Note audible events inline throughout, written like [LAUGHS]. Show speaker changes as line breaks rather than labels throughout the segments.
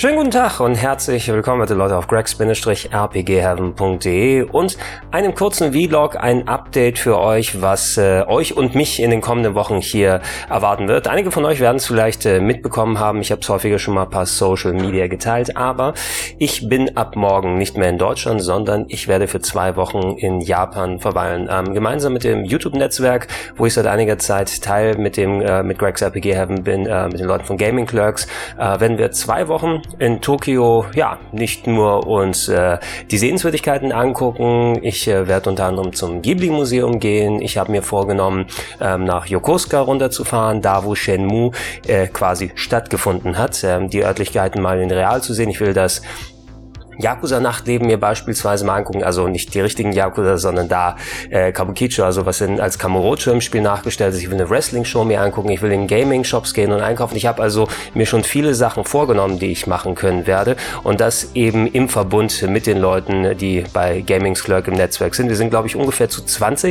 Schönen guten Tag und herzlich willkommen, liebe Leute, auf gregs-rpgheaven.de und einem kurzen Vlog, ein Update für euch, was äh, euch und mich in den kommenden Wochen hier erwarten wird. Einige von euch werden es vielleicht äh, mitbekommen haben, ich habe es häufiger schon mal per Social Media geteilt, aber ich bin ab morgen nicht mehr in Deutschland, sondern ich werde für zwei Wochen in Japan verweilen. Ähm, gemeinsam mit dem YouTube-Netzwerk, wo ich seit einiger Zeit Teil mit dem äh, mit Gregs RPG Heaven bin, äh, mit den Leuten von Gaming Clerks, äh, werden wir zwei Wochen in Tokio ja nicht nur uns äh, die Sehenswürdigkeiten angucken. Ich äh, werde unter anderem zum Ghibli Museum gehen. Ich habe mir vorgenommen, ähm, nach Yokosuka runterzufahren, da wo Shenmue äh, quasi stattgefunden hat, ähm, die Örtlichkeiten mal in Real zu sehen. Ich will das Yakuza-Nachtleben mir beispielsweise mal angucken, also nicht die richtigen Yakuza, sondern da äh, Kabukicho, also was in, als Kamurocho im Spiel nachgestellt ist. Ich will eine Wrestling-Show mir angucken, ich will in Gaming-Shops gehen und einkaufen. Ich habe also mir schon viele Sachen vorgenommen, die ich machen können werde und das eben im Verbund mit den Leuten, die bei Gamings Clerk im Netzwerk sind. Wir sind, glaube ich, ungefähr zu 20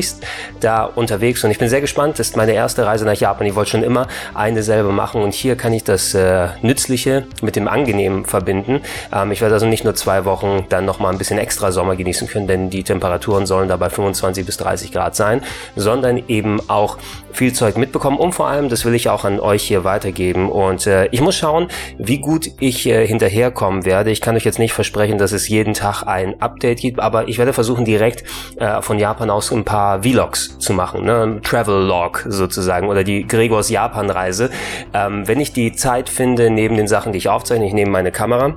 da unterwegs und ich bin sehr gespannt. Das ist meine erste Reise nach Japan. Ich wollte schon immer eine selber machen und hier kann ich das äh, Nützliche mit dem Angenehmen verbinden. Ähm, ich werde also nicht nur zwei zwei Wochen dann nochmal ein bisschen extra Sommer genießen können, denn die Temperaturen sollen dabei 25 bis 30 Grad sein, sondern eben auch viel Zeug mitbekommen und vor allem, das will ich auch an euch hier weitergeben und äh, ich muss schauen, wie gut ich äh, hinterherkommen werde. Ich kann euch jetzt nicht versprechen, dass es jeden Tag ein Update gibt, aber ich werde versuchen, direkt äh, von Japan aus ein paar Vlogs zu machen, ne? Travel Log sozusagen oder die Gregors Japan-Reise. Ähm, wenn ich die Zeit finde, neben den Sachen, die ich aufzeichne, ich nehme meine Kamera,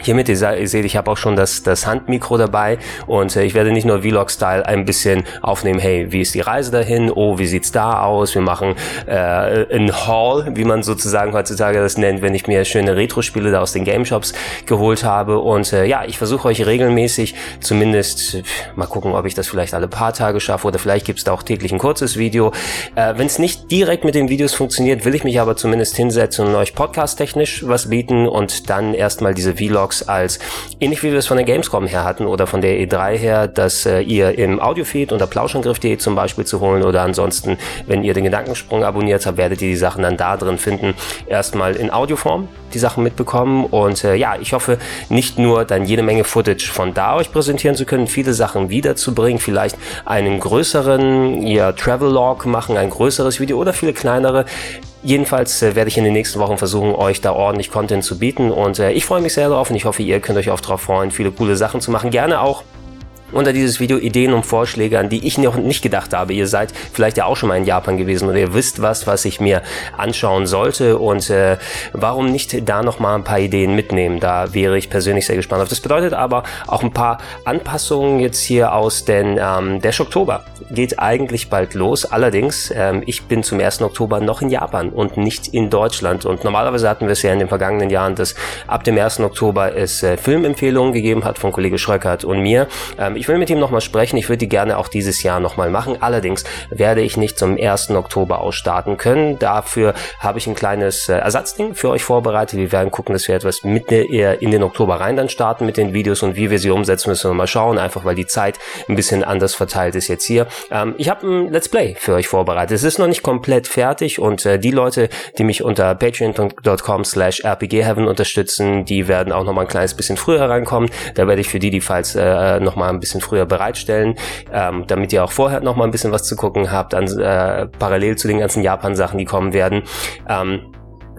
Hiermit, ihr seht, ich habe auch schon das, das Handmikro dabei und äh, ich werde nicht nur Vlog-Style ein bisschen aufnehmen, hey, wie ist die Reise dahin? Oh, wie sieht's da aus? Wir machen äh, ein Haul, wie man sozusagen heutzutage das nennt, wenn ich mir schöne Retro-Spiele da aus den Game Shops geholt habe. Und äh, ja, ich versuche euch regelmäßig, zumindest mal gucken, ob ich das vielleicht alle paar Tage schaffe oder vielleicht gibt's da auch täglich ein kurzes Video. Äh, wenn es nicht direkt mit den Videos funktioniert, will ich mich aber zumindest hinsetzen und euch podcast-technisch was bieten und dann erstmal diese Vlogs Vlogs als ähnlich wie wir es von der Gamescom her hatten oder von der E3 her, dass äh, ihr im Audiofeed unter plauschangriff.de zum Beispiel zu holen oder ansonsten, wenn ihr den Gedankensprung abonniert habt, werdet ihr die Sachen dann da drin finden. Erstmal in Audioform die Sachen mitbekommen und äh, ja, ich hoffe nicht nur dann jede Menge Footage von da euch präsentieren zu können, viele Sachen wiederzubringen, vielleicht einen größeren ja, Travel Log machen, ein größeres Video oder viele kleinere. Jedenfalls äh, werde ich in den nächsten Wochen versuchen, euch da ordentlich Content zu bieten und äh, ich freue mich sehr darauf und ich hoffe, ihr könnt euch auch darauf freuen, viele coole Sachen zu machen. Gerne auch unter dieses Video Ideen und Vorschläge, an die ich noch nicht gedacht habe. Ihr seid vielleicht ja auch schon mal in Japan gewesen oder ihr wisst was, was ich mir anschauen sollte und äh, warum nicht da noch mal ein paar Ideen mitnehmen. Da wäre ich persönlich sehr gespannt auf. Das bedeutet aber auch ein paar Anpassungen jetzt hier aus, denn ähm, der Oktober geht eigentlich bald los. Allerdings, ähm, ich bin zum 1. Oktober noch in Japan und nicht in Deutschland und normalerweise hatten wir es ja in den vergangenen Jahren, dass ab dem 1. Oktober es äh, Filmempfehlungen gegeben hat von Kollege Schröckert und mir. Ähm, ich will mit ihm nochmal sprechen. Ich würde die gerne auch dieses Jahr nochmal machen. Allerdings werde ich nicht zum 1. Oktober ausstarten können. Dafür habe ich ein kleines äh, Ersatzding für euch vorbereitet. Wir werden gucken, dass wir etwas mit der, in den Oktober rein dann starten mit den Videos und wie wir sie umsetzen, müssen wir mal schauen. Einfach weil die Zeit ein bisschen anders verteilt ist jetzt hier. Ähm, ich habe ein Let's Play für euch vorbereitet. Es ist noch nicht komplett fertig und äh, die Leute, die mich unter patreon.com slash rpgheaven unterstützen, die werden auch nochmal ein kleines bisschen früher reinkommen. Da werde ich für die, die falls äh, nochmal ein bisschen bisschen früher bereitstellen, ähm, damit ihr auch vorher noch mal ein bisschen was zu gucken habt, an, äh, parallel zu den ganzen Japan-Sachen, die kommen werden. Ähm,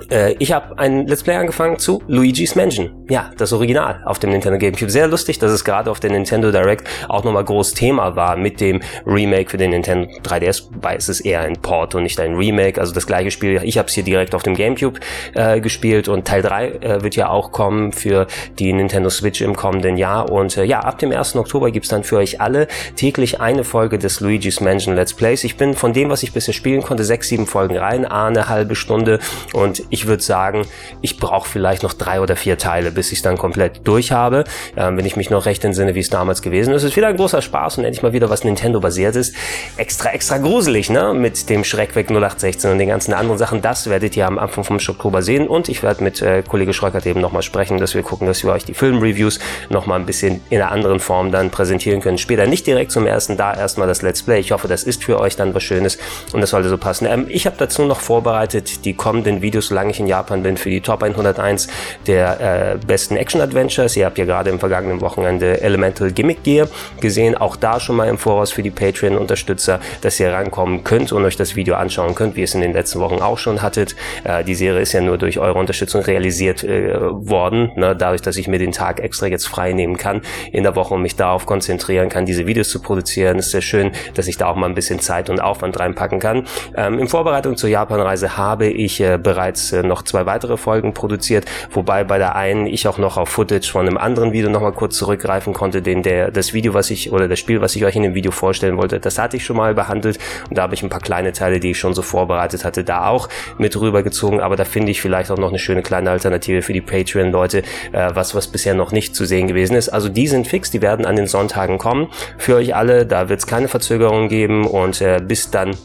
äh, ich habe ein Let's Play angefangen zu Luigi's Mansion. Ja, das Original auf dem Nintendo GameCube. Sehr lustig, dass es gerade auf der Nintendo Direct auch nochmal groß Thema war mit dem Remake für den Nintendo 3DS, wobei es ist eher ein Port und nicht ein Remake. Also das gleiche Spiel. Ich habe es hier direkt auf dem GameCube äh, gespielt und Teil 3 äh, wird ja auch kommen für die Nintendo Switch im kommenden Jahr. Und äh, ja, ab dem 1. Oktober gibt's dann für euch alle täglich eine Folge des Luigi's Mansion Let's Plays. Ich bin von dem, was ich bisher spielen konnte, sechs, sieben Folgen rein, eine halbe Stunde und ich würde sagen, ich brauche vielleicht noch drei oder vier Teile, bis ich es dann komplett durch habe. Ähm, wenn ich mich noch recht entsinne, wie es damals gewesen ist. Es ist wieder ein großer Spaß und endlich mal wieder was Nintendo-basiert ist. Extra, extra gruselig, ne? Mit dem Schreckweg 0816 und den ganzen anderen Sachen. Das werdet ihr am Anfang vom Oktober sehen und ich werde mit äh, Kollege Schreukert eben nochmal sprechen, dass wir gucken, dass wir euch die Film-Reviews nochmal ein bisschen in einer anderen Form dann präsentieren können. Später nicht direkt zum ersten, da erstmal das Let's Play. Ich hoffe, das ist für euch dann was Schönes und das sollte so passen. Ähm, ich habe dazu noch vorbereitet die kommenden Videos, solange ich in Japan bin, für die Top 101 der äh, besten Action-Adventures. Ihr habt ja gerade im vergangenen Wochenende Elemental Gimmick Gear gesehen. Auch da schon mal im Voraus für die Patreon-Unterstützer, dass ihr rankommen könnt und euch das Video anschauen könnt, wie ihr es in den letzten Wochen auch schon hattet. Äh, die Serie ist ja nur durch eure Unterstützung realisiert äh, worden, ne? dadurch, dass ich mir den Tag extra jetzt frei nehmen kann in der Woche und mich darauf konzentrieren kann, diese Videos zu produzieren. ist sehr schön, dass ich da auch mal ein bisschen Zeit und Aufwand reinpacken kann. Ähm, in Vorbereitung zur Japanreise habe ich äh, bereits äh, noch zwei weitere Folgen produziert, wobei bei der einen ich auch noch auf Footage von einem anderen Video nochmal kurz zurückgreifen konnte, den der das Video, was ich oder das Spiel, was ich euch in dem Video vorstellen wollte, das hatte ich schon mal behandelt. Und da habe ich ein paar kleine Teile, die ich schon so vorbereitet hatte, da auch mit rübergezogen, aber da finde ich vielleicht auch noch eine schöne kleine Alternative für die Patreon-Leute, äh, was was bisher noch nicht zu sehen gewesen ist. Also die sind fix, die werden an den Sonntagen kommen. Für euch alle, da wird es keine Verzögerungen geben. Und äh, bis dann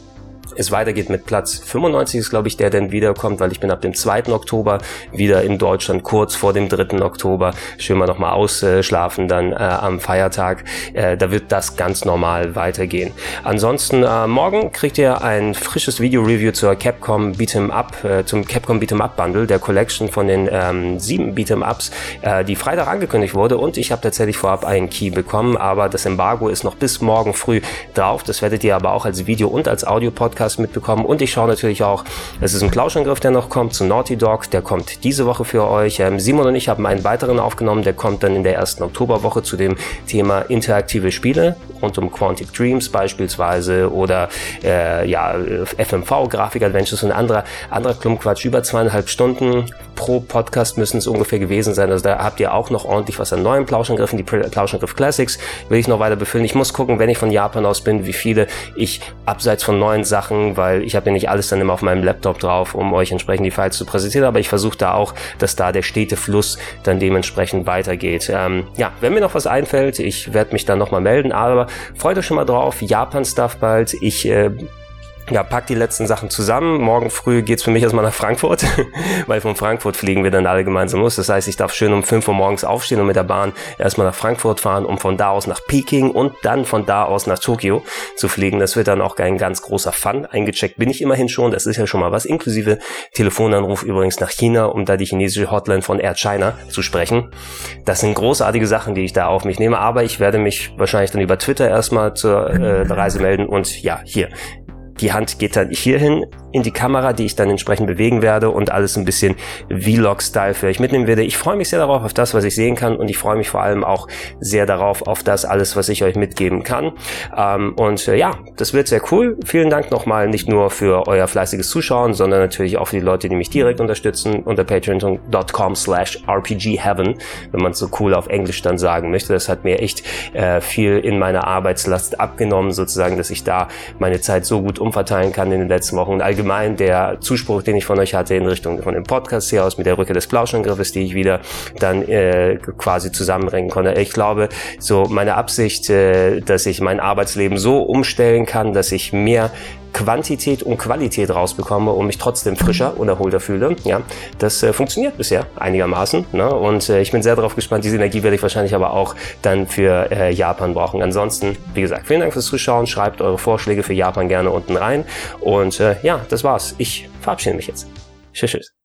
es weitergeht mit Platz 95 ist, glaube ich, der dann wiederkommt, weil ich bin ab dem 2. Oktober wieder in Deutschland, kurz vor dem 3. Oktober. Schön mal nochmal ausschlafen dann äh, am Feiertag. Äh, da wird das ganz normal weitergehen. Ansonsten, äh, morgen kriegt ihr ein frisches Video-Review zur Capcom Beat'em Up, äh, zum Capcom Beat'em Up Bundle, der Collection von den ähm, sieben Beat'em Ups, äh, die Freitag angekündigt wurde und ich habe tatsächlich vorab einen Key bekommen, aber das Embargo ist noch bis morgen früh drauf. Das werdet ihr aber auch als Video und als Audio-Podcast Podcast mitbekommen. Und ich schaue natürlich auch, es ist ein Plauschangriff, der noch kommt, zu Naughty Dog. Der kommt diese Woche für euch. Ähm, Simon und ich haben einen weiteren aufgenommen, der kommt dann in der ersten Oktoberwoche zu dem Thema interaktive Spiele rund um Quantic Dreams beispielsweise oder äh, ja, FMV, Grafik Adventures und anderer, anderer Klumpquatsch. Über zweieinhalb Stunden pro Podcast müssen es ungefähr gewesen sein. Also da habt ihr auch noch ordentlich was an neuen Plauschangriffen. Die Plauschangriff Classics will ich noch weiter befüllen. Ich muss gucken, wenn ich von Japan aus bin, wie viele ich abseits von neuen Sachen weil ich habe ja nicht alles dann immer auf meinem Laptop drauf, um euch entsprechend die Files zu präsentieren, aber ich versuche da auch, dass da der stete Fluss dann dementsprechend weitergeht. Ähm, ja, wenn mir noch was einfällt, ich werde mich dann nochmal melden, aber freut euch schon mal drauf, Japan-Stuff bald. Ich äh, ja, pack die letzten Sachen zusammen. Morgen früh geht's für mich erstmal nach Frankfurt, [LAUGHS] weil von Frankfurt fliegen wir dann alle gemeinsam los. Das heißt, ich darf schön um 5 Uhr morgens aufstehen und mit der Bahn erstmal nach Frankfurt fahren, um von da aus nach Peking und dann von da aus nach Tokio zu fliegen. Das wird dann auch ein ganz großer Fun. Eingecheckt bin ich immerhin schon, das ist ja schon mal was, inklusive Telefonanruf übrigens nach China, um da die chinesische Hotline von Air China zu sprechen. Das sind großartige Sachen, die ich da auf mich nehme, aber ich werde mich wahrscheinlich dann über Twitter erstmal zur äh, Reise melden und ja, hier die Hand geht dann hierhin in die Kamera, die ich dann entsprechend bewegen werde und alles ein bisschen Vlog-Style für euch mitnehmen werde. Ich freue mich sehr darauf, auf das, was ich sehen kann und ich freue mich vor allem auch sehr darauf, auf das alles, was ich euch mitgeben kann. Ähm, und äh, ja, das wird sehr cool. Vielen Dank nochmal nicht nur für euer fleißiges Zuschauen, sondern natürlich auch für die Leute, die mich direkt unterstützen unter patreon.com slash rpgheaven, wenn man es so cool auf Englisch dann sagen möchte. Das hat mir echt äh, viel in meiner Arbeitslast abgenommen, sozusagen, dass ich da meine Zeit so gut umverteilen kann in den letzten Wochen. Und allgemein der Zuspruch, den ich von euch hatte in Richtung von dem Podcast hier aus mit der Rücke des Plauschangriffes, die ich wieder dann äh, quasi zusammenbringen konnte. Ich glaube, so meine Absicht, äh, dass ich mein Arbeitsleben so umstellen kann, dass ich mehr Quantität und Qualität rausbekomme und mich trotzdem frischer und erholter fühle. Ja, das äh, funktioniert bisher einigermaßen. Ne? Und äh, ich bin sehr darauf gespannt. Diese Energie werde ich wahrscheinlich aber auch dann für äh, Japan brauchen. Ansonsten, wie gesagt, vielen Dank fürs Zuschauen. Schreibt eure Vorschläge für Japan gerne unten rein. Und äh, ja, das war's. Ich verabschiede mich jetzt. Tschüss. tschüss.